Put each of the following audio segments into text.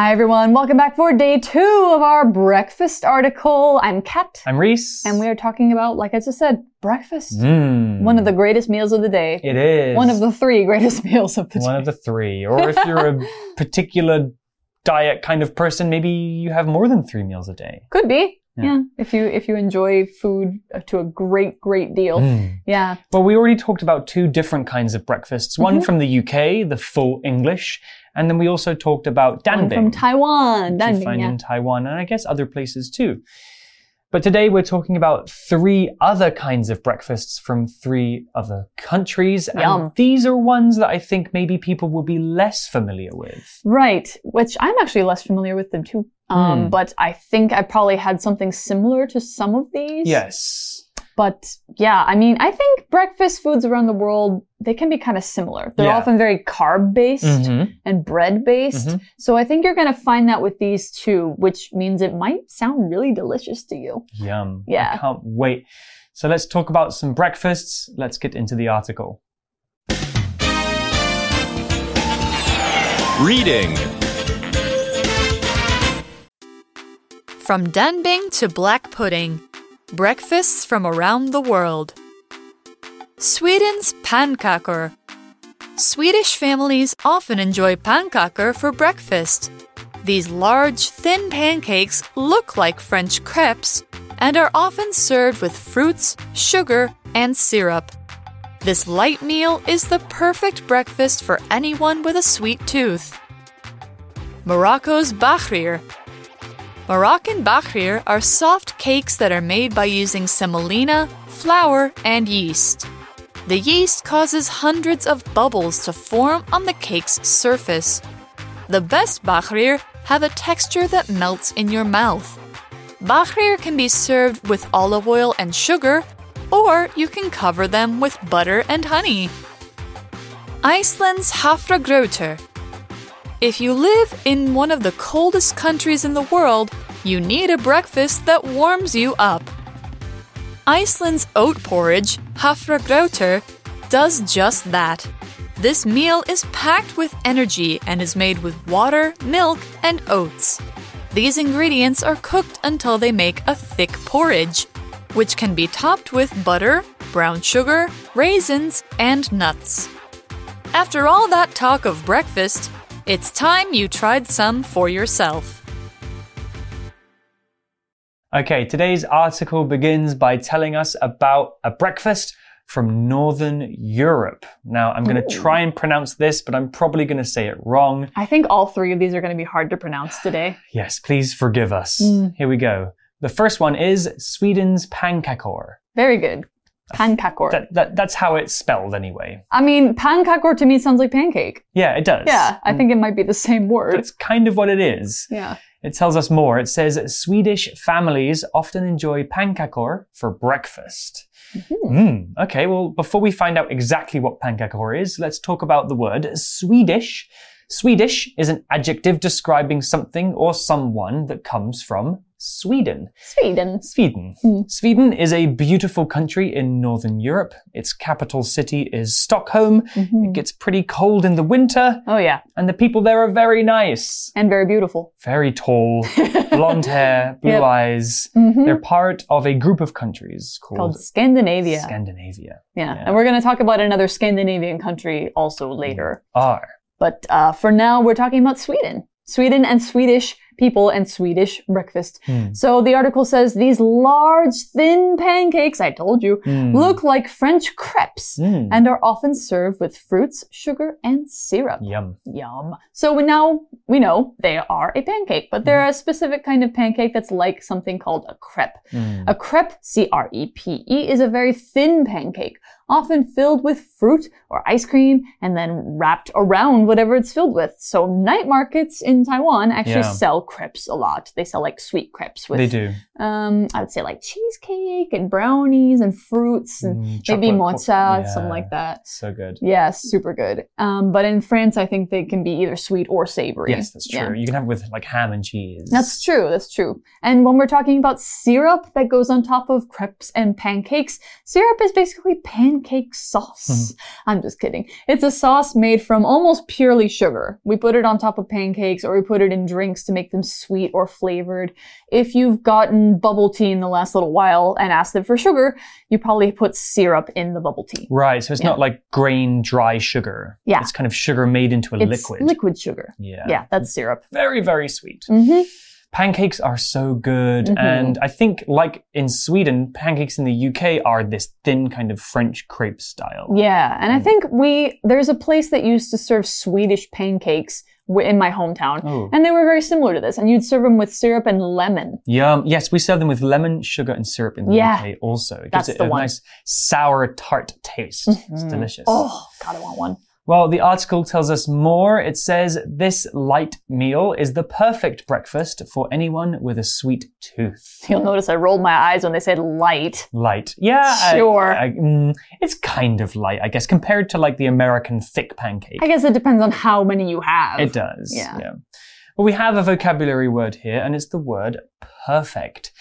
Hi everyone, welcome back for day two of our breakfast article. I'm Kat. I'm Reese. And we are talking about, like I just said, breakfast. Mm. One of the greatest meals of the day. It is. One of the three greatest meals of the One day. One of the three. Or if you're a particular diet kind of person, maybe you have more than three meals a day. Could be. Yeah. Yeah. If you if you enjoy food to a great great deal. Mm. Yeah. Well, we already talked about two different kinds of breakfasts. One Mm-hmm. from the UK, the full English, and then we also talked about One danbing. from Taiwan. which you find yeah. in Taiwan and I guess other places too. But today we're talking about three other kinds of breakfasts from three other countries. Yum. And these are ones that I think maybe people will be less familiar with. Right, which I'm actually less familiar with them too. Um, Hmm. But I think I probably had something similar to some of these. Yes. But yeah, I mean, I think breakfast foods around the world, they can be kind of similar. They're Yeah. often very carb based Mhm. and bread based. Mhm. So I think you're going to find that with these two, which means it might sound really delicious to you. Yum. Yeah. I can't wait. So let's talk about some breakfasts. Let's get into the article. Reading. From danbing to black pudding, breakfasts from around the world. Sweden's pannkakor. Swedish families often enjoy pannkakor for breakfast. These large, thin pancakes look like French crepes and are often served with fruits, sugar, and syrup. This light meal is the perfect breakfast for anyone with a sweet tooth. Morocco's Bahrir. Moroccan bahrir are soft cakes that are made by using semolina, flour, and yeast. The yeast causes hundreds of bubbles to form on the cake's surface. The best bahrir have a texture that melts in your mouth. Bahrir can be served with olive oil and sugar, or you can cover them with butter and honey. Iceland's Hafragrautur. If you live in one of the coldest countries in the world, you need a breakfast that warms you up. Iceland's oat porridge, Hafragrautur, does just that. This meal is packed with energy and is made with water, milk, and oats. These ingredients are cooked until they make a thick porridge, which can be topped with butter, brown sugar, raisins, and nuts. After all that talk of breakfast, it's time you tried some for yourself. Okay, today's article begins by telling us about a breakfast from Northern Europe. Now, I'm going to try and pronounce this, but I'm probably going to say it wrong. I think all three of these are going to be hard to pronounce today. Yes, please forgive us. Mm. Here we go. The first one is Sweden's pannkakor. Very good. Pannkakor. That, that, that's how it's spelled anyway. I mean, pannkakor to me sounds like pancake. Yeah, it does. Yeah, I think it might be the same word. That's kind of what it is. Yeah. It tells us more. It says Swedish families often enjoy pannkakor for breakfast. Mm, okay, well, before we find out exactly what pannkakor is, let's talk about the word Swedish. Swedish is an adjective describing something or someone that comes from Sweden. Sweden. Sweden. Mm. Sweden is a beautiful country in Northern Europe. Its capital city is Stockholm. It gets pretty cold in the winter, Oh, yeah. and the people there are very nice. And very beautiful. Very tall, blonde hair, blue Yep. eyes. Mhm. They're part of a group of countries called, Called Scandinavia. Scandinavia. yeah. yeah. And we're going to talk about another Scandinavian country also later. Are. But uh, for now, we're talking about Sweden. Sweden and Swedish people and Swedish breakfast. Hmm. So the article says these large, thin pancakes, I told you, Mm. look like French crepes Mm. and are often served with fruits, sugar, and syrup. Yum. Yum. So we now we know they are a pancake, but they're a specific kind of pancake that's like something called a crepe. Mm. A crepe, C R E P E, is a very thin pancake, often filled with fruit or ice cream and then wrapped around whatever it's filled with. So night markets in Taiwan actually Yeah. sell crepes a lot. They sell like sweet crepes with They do. um I would say like cheesecake and brownies and fruits and Mm, maybe mocha, co- something like that. So good. Yeah, super good. Um, but in France, I think they can be either sweet or savory. Yes, that's true. Yeah. You can have it with like ham and cheese. That's true, that's true. And when we're talking about syrup that goes on top of crepes and pancakes, syrup is basically pancake sauce. I'm just kidding. It's a sauce made from almost purely sugar. We put it on top of pancakes or we put it in drinks to make them sweet or flavored. If you've gotten bubble tea in the last little while and asked them for sugar, you probably put syrup in the bubble tea. Right, so it's Yeah. not like grain dry sugar. Yeah. It's kind of sugar made into a It's liquid. liquid sugar. Yeah. Yeah, that's syrup. Very, very sweet. hmm Pancakes are so good. Mhm. And I think, like in Sweden, pancakes in the UK are this thin kind of French crepe style. Yeah, and I Mm. think we there's a place that used to serve Swedish pancakes in my hometown, Oh. and they were very similar to this. And you'd serve them with syrup and lemon. Yum. Yes, we serve them with lemon, sugar, and syrup in the Yeah. UK also. It That's gives it the a one. nice sour tart taste. It's Mhm. delicious. Oh, God, I want one. Well, the article tells us more. It says this light meal is the perfect breakfast for anyone with a sweet tooth. You'll notice I rolled my eyes when they said light. Light. Yeah. Sure. I- mm, it's kind of light, I guess, compared to like the American thick pancake. I guess it depends on how many you have. It does. Yeah. Well, we have a vocabulary word here, and it's the word perfect.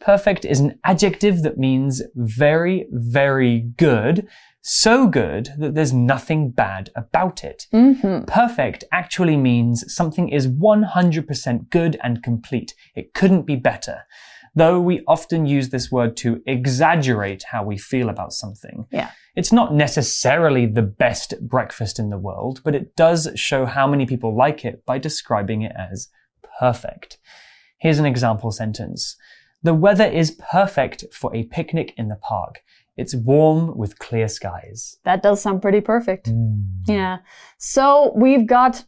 Perfect is an adjective that means very, very good. So good that there's nothing bad about it. hmm Perfect actually means something is 100% good and complete. It couldn't be better. Though we often use this word to exaggerate how we feel about something. Yeah. It's not necessarily the best breakfast in the world, but it does show how many people like it by describing it as perfect. Here's an example sentence. The weather is perfect for a picnic in the park. It's warm with clear skies. That does sound pretty perfect. Mm. Yeah. So we've got,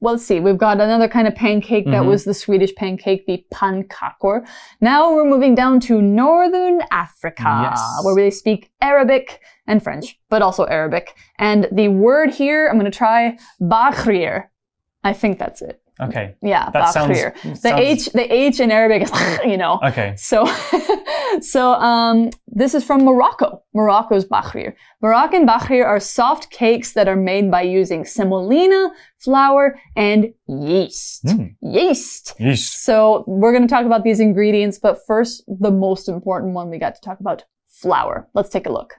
well, let's see, we've got another kind of pancake that Mhm. was the Swedish pancake, the pannkakor. Now we're moving down to Northern Africa, Yes. where they speak Arabic and French, but also Arabic. And the word here, I'm going to try Bahrir. I think that's it. Okay. Yeah, That sounds- Bahrir. The H, the H in Arabic is, you know. Okay. So, so um, this is from Morocco. Morocco's Bahrir. Moroccan Bahrir are soft cakes that are made by using semolina, flour, and yeast. Mm. Yeast. Yeast. So we're going to talk about these ingredients, but first, the most important one we got to talk about flour. Let's take a look.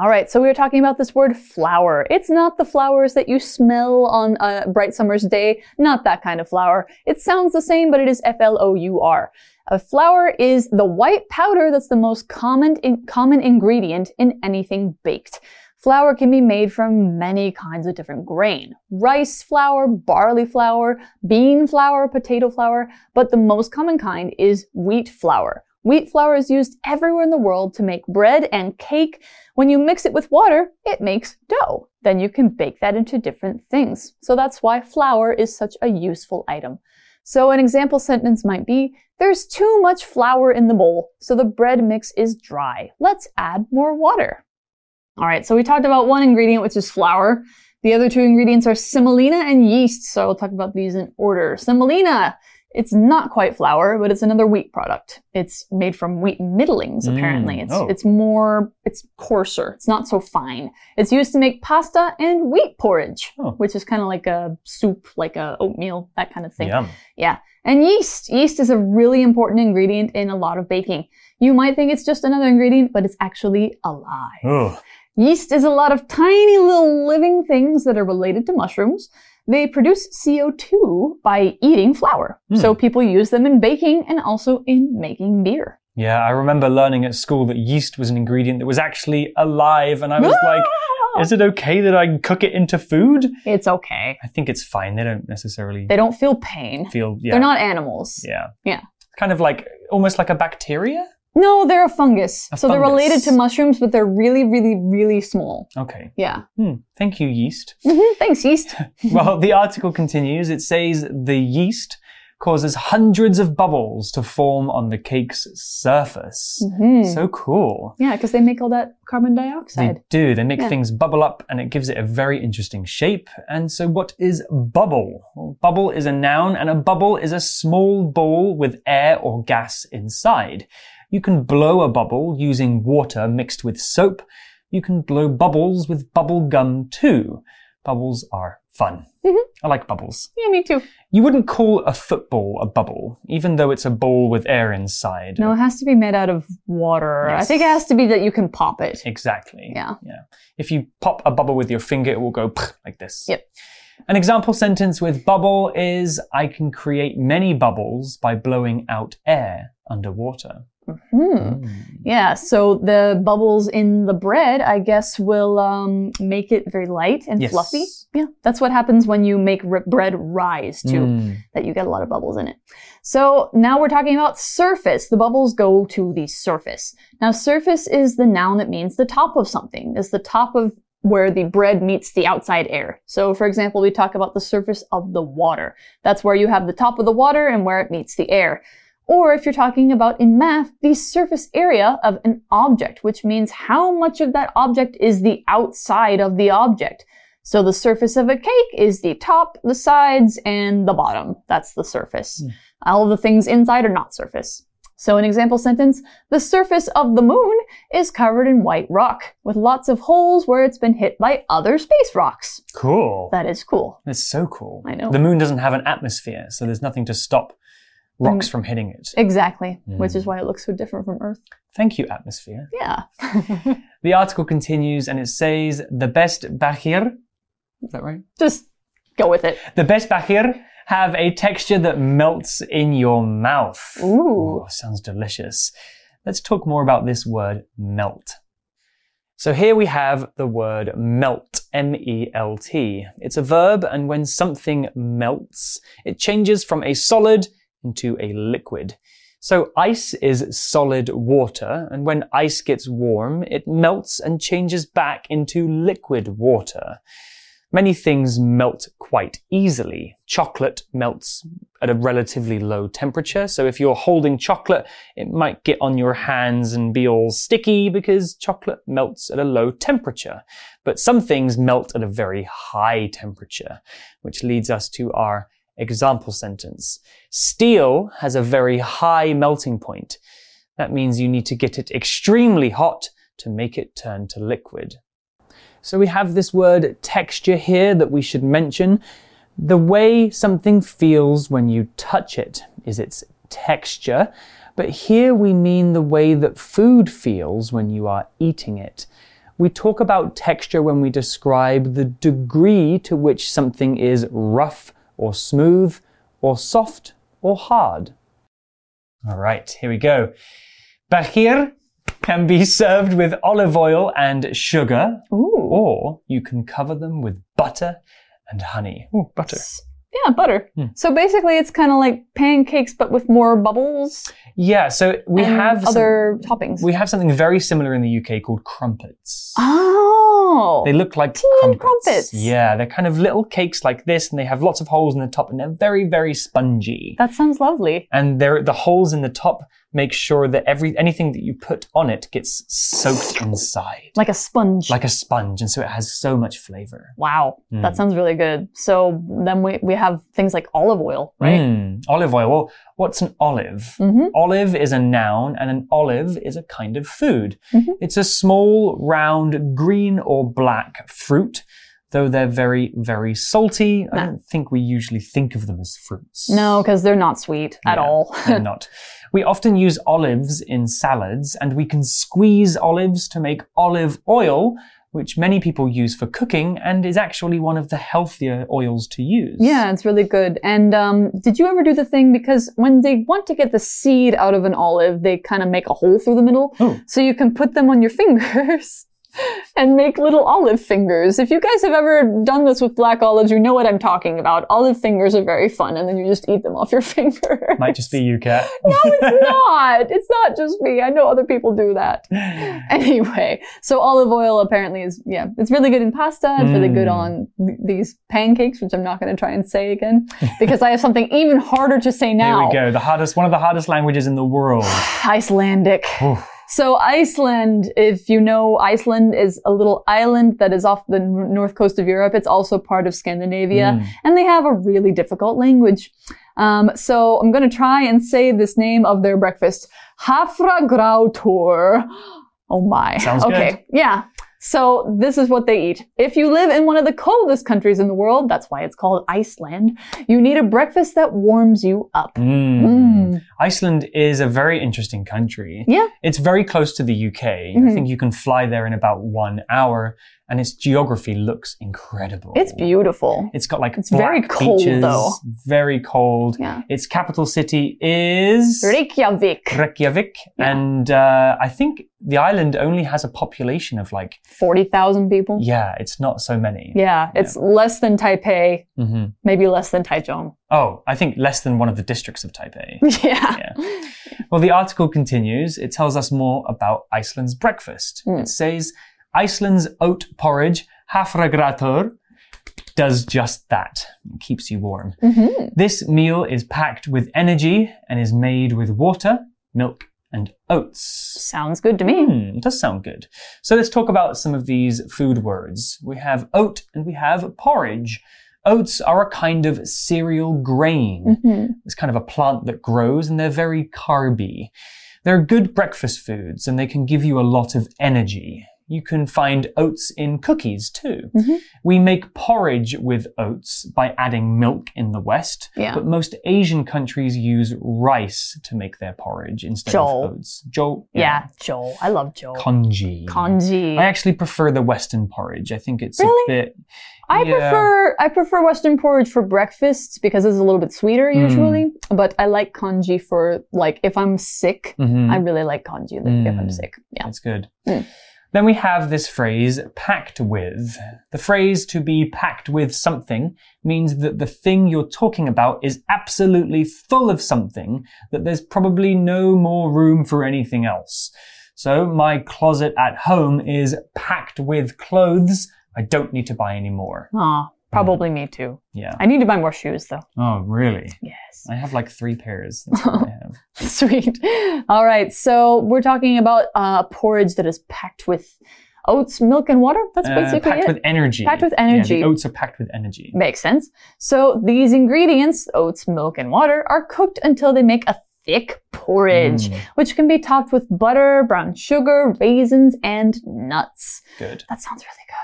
All right, so we were talking about this word flour. It's not the flowers that you smell on a bright summer's day, not that kind of flour. It sounds the same, but it is F-L-O-U-R. A flour is the white powder that's the most common, in, common ingredient in anything baked. Flour can be made from many kinds of different grain. Rice flour, barley flour, bean flour, potato flour, but the most common kind is wheat flour. Wheat flour is used everywhere in the world to make bread and cake. When you mix it with water, it makes dough. Then you can bake that into different things. So that's why flour is such a useful item. So an example sentence might be, there's too much flour in the bowl, so the bread mix is dry. Let's add more water. All right, so we talked about one ingredient, which is flour. The other two ingredients are semolina and yeast, so I'll talk about these in order. Semolina, it's not quite flour, but it's another wheat product. It's made from wheat middlings, apparently. Mm, It's, oh. it's more, it's coarser. It's not so fine. It's used to make pasta and wheat porridge, Oh. which is kind of like a soup, like a oatmeal, that kind of thing. Yum. Yeah. And yeast. Yeast is a really important ingredient in a lot of baking. You might think it's just another ingredient, but it's actually alive. Ugh. Yeast is a lot of tiny little living things that are related to mushrooms. They produce CO2 by eating flour. Hmm. So people use them in baking and also in making beer. Yeah, I remember learning at school that yeast was an ingredient that was actually alive, and I was like, is it okay that I cook it into food? it's okay. I think it's fine. They don't necessarily They don't feel pain. feel. Yeah. They're not animals. Yeah. Yeah. Kind of like almost like a bacteria. No, they're a fungus. A so they're related to mushrooms, but they're really, really, really small. Okay. Yeah. Hmm. Thank you, yeast. Mhm, Thanks, yeast. well, the article continues. It says the yeast causes hundreds of bubbles to form on the cake's surface. Mhm. So cool. Yeah, because they make all that carbon dioxide. They do. They make Yeah. things bubble up and it gives it a very interesting shape. And so, what is bubble? Well, bubble is a noun, and a bubble is a small ball with air or gas inside. You can blow a bubble using water mixed with soap. You can blow bubbles with bubble gum too. Bubbles are fun. Mhm. I like bubbles. Yeah, me too. You wouldn't call a football a bubble, even though it's a ball with air inside. No, it has to be made out of water. I think it has to be that you can pop it. Exactly. Yeah. Yeah. If you pop a bubble with your finger, it will go like this. Yep. An example sentence with bubble is I can create many bubbles by blowing out air underwater. Hmm. Yeah, so the bubbles in the bread, I guess, will um, make it very light and Yes. fluffy. Yeah, that's what happens when you make r- bread rise too. Mm. that you get a lot of bubbles in it. So now we're talking about surface. The bubbles go to the surface. Now, surface is the noun that means the top of something, is the top of where the bread meets the outside air. So, for example, we talk about the surface of the water. That's where you have the top of the water and where it meets the air. Or if you're talking about in math, the surface area of an object, which means how much of that object is the outside of the object. So the surface of a cake is the top, the sides, and the bottom. That's the surface. Hmm. All of the things inside are not surface. So an example sentence, the surface of the moon is covered in white rock, with lots of holes where it's been hit by other space rocks. Cool. That is cool. That's so cool. I know. The moon doesn't have an atmosphere, so there's nothing to stop rocks from hitting it. Exactly. Which Mm. is why it looks so different from Earth. Thank you, atmosphere. Yeah. The article continues and it says the best bahir, is that right? Just go with it. The best bahir have a texture that melts in your mouth. Ooh. sounds delicious. Let's talk more about this word melt. So here we have the word melt, M-E-L-T. It's a verb and when something melts, it changes from a solid into a liquid. So ice is solid water, and when ice gets warm, it melts and changes back into liquid water. Many things melt quite easily. Chocolate melts at a relatively low temperature, so if you're holding chocolate, it might get on your hands and be all sticky because chocolate melts at a low temperature. But some things melt at a very high temperature, which leads us to our example sentence. Steel has a very high melting point. That means you need to get it extremely hot to make it turn to liquid. So we have this word texture here that we should mention. The way something feels when you touch it is its texture, but here we mean the way that food feels when you are eating it. We talk about texture when we describe the degree to which something is rough or smooth or soft or hard. All right, here we go. Bahir can be served with olive oil and sugar, Ooh. or you can cover them with butter and honey. Ooh, butter. Yeah, butter. Hmm. So basically, it's kind of like pancakes, but with more bubbles. Yeah, so we have some- other toppings. we have something very similar in the UK called crumpets. oh, They look like crumpets. crumpets. Yeah, they're kind of little cakes like this, and they have lots of holes in the top, and they're very, very spongy. that sounds lovely. and they're, the holes in the top make sure that every anything that you put on it gets soaked inside, Like a sponge. like a sponge, and so it has so much flavor. wow, Mm. that sounds really good. So then we, we have things like olive oil, right? Mm, olive oil. Well, what's an olive? Mm-hmm. Olive is a noun, and an olive is a kind of food. Mhm. It's a small, round, green or black fruit. Though they're very, very salty, I don't think we usually think of them as fruits. No, because they're not sweet at Yeah, all. They're not. We often use olives in salads, and we can squeeze olives to make olive oil, which many people use for cooking and is actually one of the healthier oils to use. yeah, it's really good. And um, did you ever do the thing because when they want to get the seed out of an olive, they kind of make a hole through the middle, Oh. so you can put them on your fingers. And make little olive fingers. If you guys have ever done this with black olives, you know what I'm talking about. Olive fingers are very fun, and then you just eat them off your finger. Might just be you, Kat. no, it's not. It's not just me. I know other people do that. Anyway, so olive oil apparently is, yeah, it's really good in pasta. It's really good Mm. on th- these pancakes, which I'm not going to try and say again because I have something even harder to say Here now. we go. The hardest, one of the hardest languages in the world. Icelandic. Oof. So Iceland, if you know, Iceland is a little island that is off the n- north coast of Europe. It's also part of Scandinavia, Mm. and they have a really difficult language. Um, so I'm going to try and say this name of their breakfast, Hafragrautur. Oh my. Sounds okay. good. Yeah. So this is what they eat. If you live in one of the coldest countries in the world, that's why it's called Iceland, you need a breakfast that warms you up. Mm. Mm. Iceland is a very interesting country. Yeah. It's very close to the UK. I Mhm. think you can fly there in about one hour, and its geography looks incredible. It's beautiful. It's got like It's very cold, beaches, though. Very cold. Yeah. Its capital city is Reykjavik. Reykjavik, Yeah. and uh, I think the island only has a population of like 40,000 people. yeah, it's not so many. Yeah, it's less than Taipei, hmm maybe less than Taichung. Oh, I think less than one of the districts of Taipei. Yeah. Yeah. Well, the article continues. It tells us more about Iceland's breakfast. Hmm. It says Iceland's oat porridge, hafragrautur, does just that. It keeps you warm. Mhm. This meal is packed with energy and is made with water, milk, and oats. Sounds good to me. Hmm, it does sound good. So let's talk about some of these food words. We have oat and we have porridge. Oats are a kind of cereal grain. Mhm. It's kind of a plant that grows and they're very carby. They're good breakfast foods and they can give you a lot of energy. You can find oats in cookies too. Mhm. We make porridge with oats by adding milk in the West, Yeah. but most Asian countries use rice to make their porridge instead Joel. of oats. Joel. Yeah, Joel. I love Joel. Congee. Kanji. I actually prefer the Western porridge. I think it's Really? a bit. I Yeah. prefer I prefer Western porridge for breakfast because it's a little bit sweeter Mm. usually. But I like congee for like if I'm sick. Mhm. I really like congee if I'm Mm. sick. Yeah. That's good. Then we have this phrase, packed with. The phrase to be packed with something means that the thing you're talking about is absolutely full of something, that there's probably no more room for anything else. So my closet at home is packed with clothes. I don't need to buy any more. Ah, probably me too. Yeah. I need to buy more shoes though. Oh, really? Yes. I have like three pairs. That's what I have. Sweet. All right. So we're talking about uh, porridge that is packed with oats, milk, and water. That's Uh, basically packed it. with energy. Packed with Yeah, energy. the oats are packed with energy. Makes sense. So these ingredients, oats, milk, and water, are cooked until they make a thick porridge, Mm. which can be topped with butter, brown sugar, raisins, and nuts. Good. That sounds really good.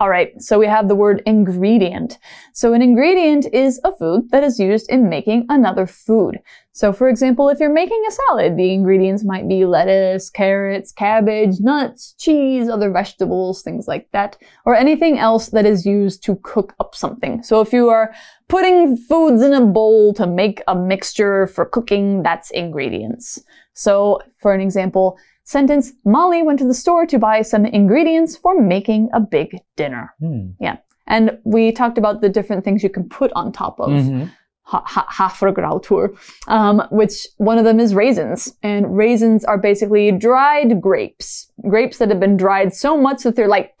All right, so we have the word ingredient. So an ingredient is a food that is used in making another food. So for example, if you're making a salad, the ingredients might be lettuce, carrots, cabbage, nuts, cheese, other vegetables, things like that, or anything else that is used to cook up something. So if you are putting foods in a bowl to make a mixture for cooking, that's ingredients. So for an example, Sentence Molly went to the store to buy some ingredients for making a big dinner. Yeah, And we talked about the different things you can put on top of Mhm. Ha- ha- Hafragrautur, um, which one of them is raisins. And raisins are basically dried grapes. Grapes that have been dried so much that they're like,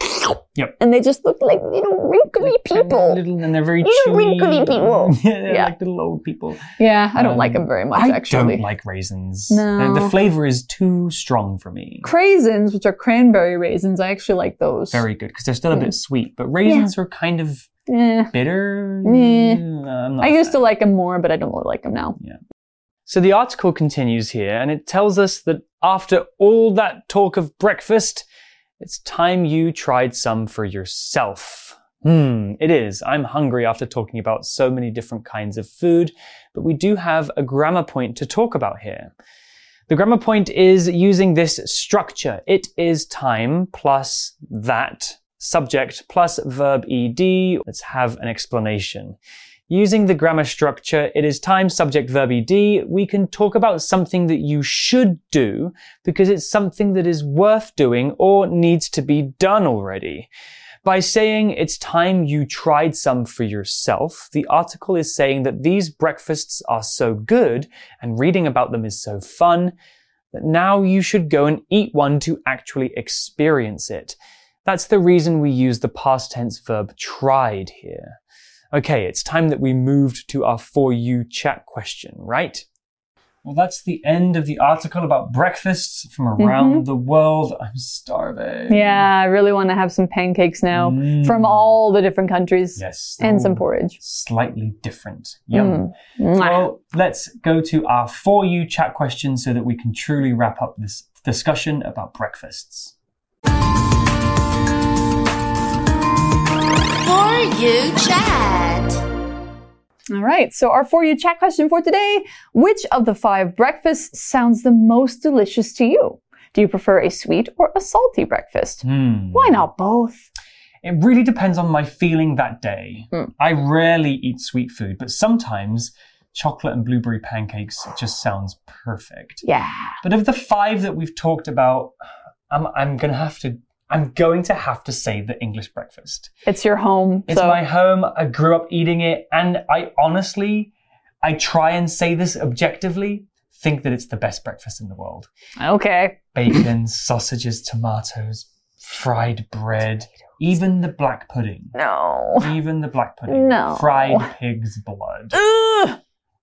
Yep. and they just look like little wrinkly people. Little, and they're very Little chewy. wrinkly people. yeah, they're Yeah. like little old people. Yeah, I don't Um, like them very much, actually. I actually. don't like raisins. No. The, the flavor is too strong for me. Craisins, which are cranberry raisins, I actually like those. Very good because they're still a bit sweet, but raisins are kind of Eh. bitter. I'm not I used to like them more, but I don't really like them now. Yeah. So the article continues here, and it tells us that after all that talk of breakfast, it's time you tried some for yourself. Hmm, it is. I'm hungry after talking about so many different kinds of food, but we do have a grammar point to talk about here. The grammar point is using this structure. It is time plus that subject plus verb ed. Let's have an explanation. Using the grammar structure, it is time, subject, verb, ed, we can talk about something that you should do because it's something that is worth doing or needs to be done already. By saying it's time you tried some for yourself, the article is saying that these breakfasts are so good and reading about them is so fun that now you should go and eat one to actually experience it. That's the reason we use the past tense verb tried here. Okay, it's time that we moved to our For You chat question, right? Well, that's the end of the article about breakfasts from around the world. I'm starving. Yeah, I really want to have some pancakes now Mm. from all the different countries Yes. and some porridge. Slightly different. Yum. Mm. Well, let's go to our For You chat question so that we can truly wrap up this discussion about breakfasts. You chat. All right, so our For You chat question for today Which of the five breakfasts sounds the most delicious to you? Do you prefer a sweet or a salty breakfast? Hmm. Why not both? It really depends on my feeling that day. Mm. I rarely eat sweet food, but sometimes chocolate and blueberry pancakes just sounds perfect. Yeah. But of the five that we've talked about, I'm, I'm gonna have to. I'm going to have to say the English breakfast. It's your home. It's so my home. I grew up eating it, and I honestly, I try and say this objectively, think that it's the best breakfast in the world. Okay. Bacon, sausages, tomatoes, fried bread, even the black pudding. No. Even the black pudding. No. Fried pig's blood. Ugh.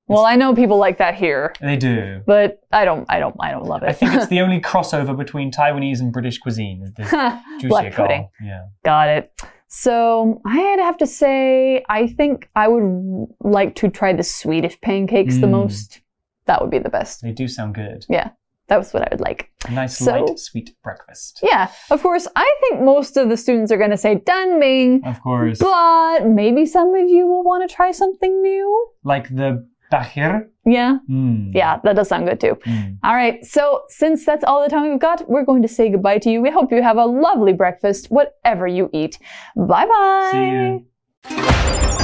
Well, I know people like that here, They do. but I don't I don't I don't love it. I think it's the only crossover between Taiwanese and British cuisine. Is this black juicy pudding. Yeah. Got it. So I'd have to say I think I would like to try the Swedish pancakes the Mm. most. That would be the best. They do sound good. Yeah. That was what I would like. A nice So- light, sweet breakfast. Yeah, of course, I think most of the students are going to say Danbing, Of course. but maybe some of you will want to try something new. Like the bahir. Yeah, Mm. yeah, that does sound good too. Mm. All right, so since that's all the time we've got, we're going to say goodbye to you. We hope you have a lovely breakfast, whatever you eat. Bye bye. See you.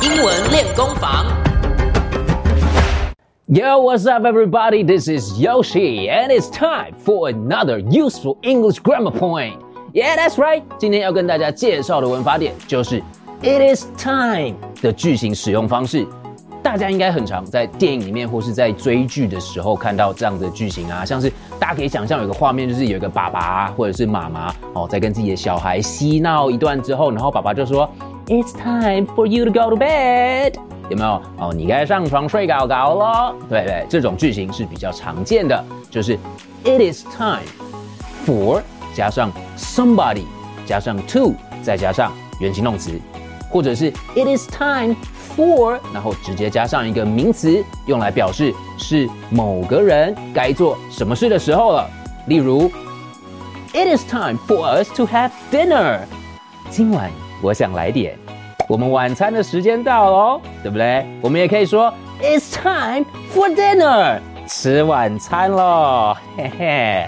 英文练功房。 Yo, what's up, everybody? This is Yoshi, and it's time for another useful English grammar point. Yeah, that's right. 今天要跟大家介绍的文法点就是 "It is time" 的句型使用方式。 大家应该很常在电影里面或是在追剧的时候看到这样的剧情啊，像是大家可以想象有个画面，就是有一个爸爸或者是妈妈哦，在跟自己的小孩嬉闹一段之后，然后爸爸就说 "It's time for you to go to bed"。有没有哦？你该上床睡觉觉了。对对，这种句型是比较常见的，就是 It is time for 加上 somebody 加上 to 再加上原形动词，或者是 It is time for 然后直接加上一个名词，用来表示是某个人该做什么事的时候了。例如，It is time for us to have dinner。今晚我想来点。我们晚餐的时间到喽，对不对？我们也可以说 It's time for dinner，吃晚餐喽，嘿嘿。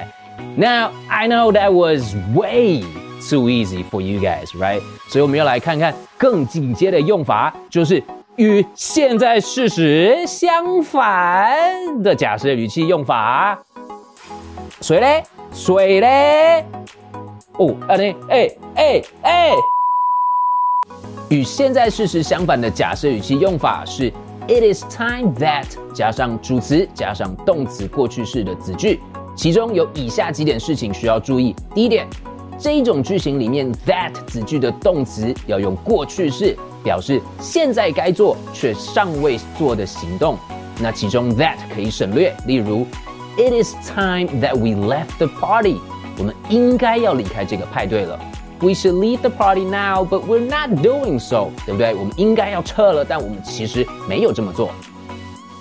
Now I know that was way too easy for you guys, right？所以我们要来看看更进阶的用法，就是与现在事实相反的假设语气用法。水嘞，水嘞。哦，啊呢，哎哎哎。与现在事实相反的假设语气用法是 It is time that 加上主词加上动词过去式的子句，其中有以下几点事情需要注意。第一点，这一种句型里面 that 子句的动词要用过去式，表示现在该做却尚未做的行动。那其中 that 可以省略，例如 It is time that we left the party，我们应该要离开这个派对了。We should leave the party now, but we're not doing so，对不对？我们应该要撤了，但我们其实没有这么做。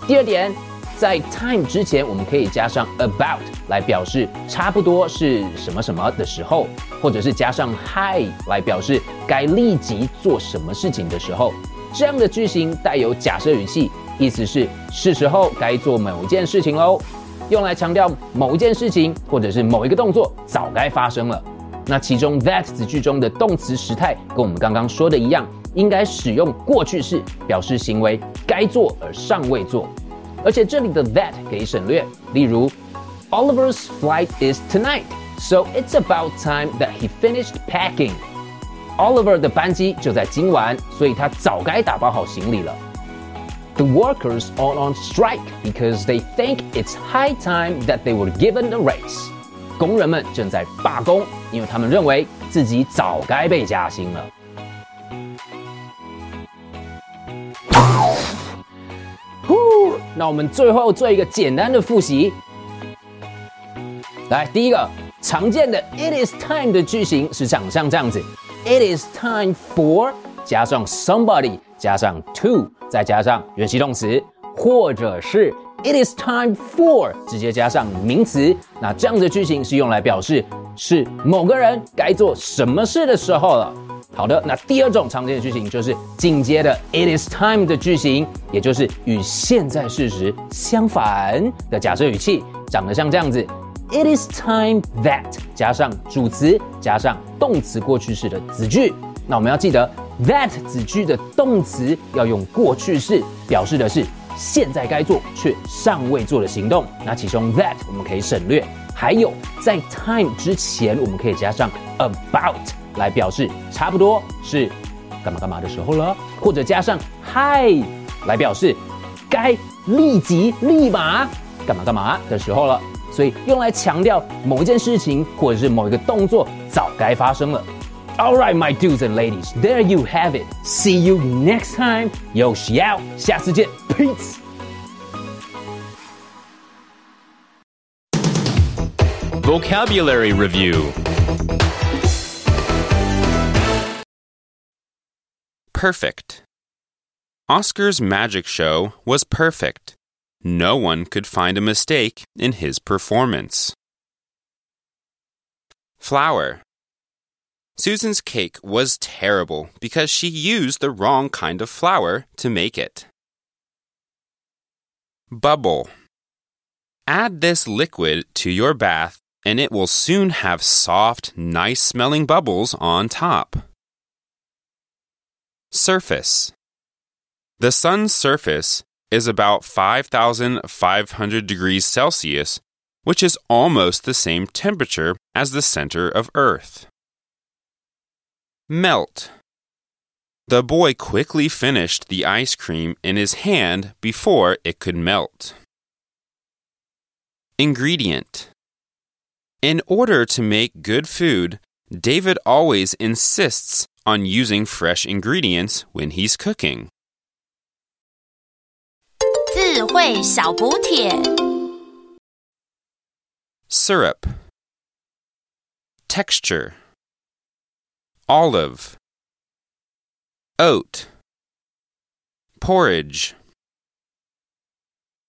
第二点，在 time 之前，我们可以加上 about 来表示差不多是什么什么的时候，或者是加上 “hi” 来表示该立即做什么事情的时候。这样的句型带有假设语气，意思是是时候该做某一件事情喽，用来强调某一件事情或者是某一个动作早该发生了。那其中 that 子句中的动词时态跟我们刚刚说的一样，应该使用过去式表示行为该做而尚未做，而且这里的 that 可以省略，例如 Oliver's flight is tonight, so it's about time that he finished packing. Oliver 的班机就在今晚，所以他早该打包好行李了。The workers are on strike because they think it's high time that they were given a raise. 工人们正在罢工，因为他们认为自己早该被加薪了。呼，那我们最后做一个简单的复习。 来，第一个常见的 "it is time" 的句型是长像这样子：it is time for 加上 somebody 加上 to 再加上原形动词，或者是 It is time for 直接加上名词，那这样的句型是用来表示是某个人该做什么事的时候了。好的，那第二种常见的句型就是进阶的 It is time 的句型，也就是与现在事实相反的假设语气，长得像这样子。It is time that 加上主词加上动词过去式的子句。那我们要记得 that 子句的动词要用过去式，表示的是现在该做却尚未做的行动。那其中 that 我们可以省略。还有在 time 之前，我们可以加上 about 来表示差不多是干嘛干嘛的时候了，或者加上 hi 来表示该立即立马干嘛干嘛的时候了。所以用来强调某一件事情或者是某一个动作早该发生了。All right, my dudes and ladies, there you have it. See you next time. 有需要，下次见，peace. Vocabulary Review Perfect. Oscar's magic show was perfect. No one could find a mistake in his performance. Flour. Susan's cake was terrible because she used the wrong kind of flour to make it. Bubble. Add this liquid to your bath and it will soon have soft, nice smelling bubbles on top. Surface. The sun's surface is about 5,500 degrees Celsius, which is almost the same temperature as the center of Earth. Melt. The boy quickly finished the ice cream in his hand before it could melt. Ingredient. In order to make good food, David always insists on using fresh ingredients when he's cooking. 智慧小补帖。 Syrup. Texture. Olive. Oat. Porridge.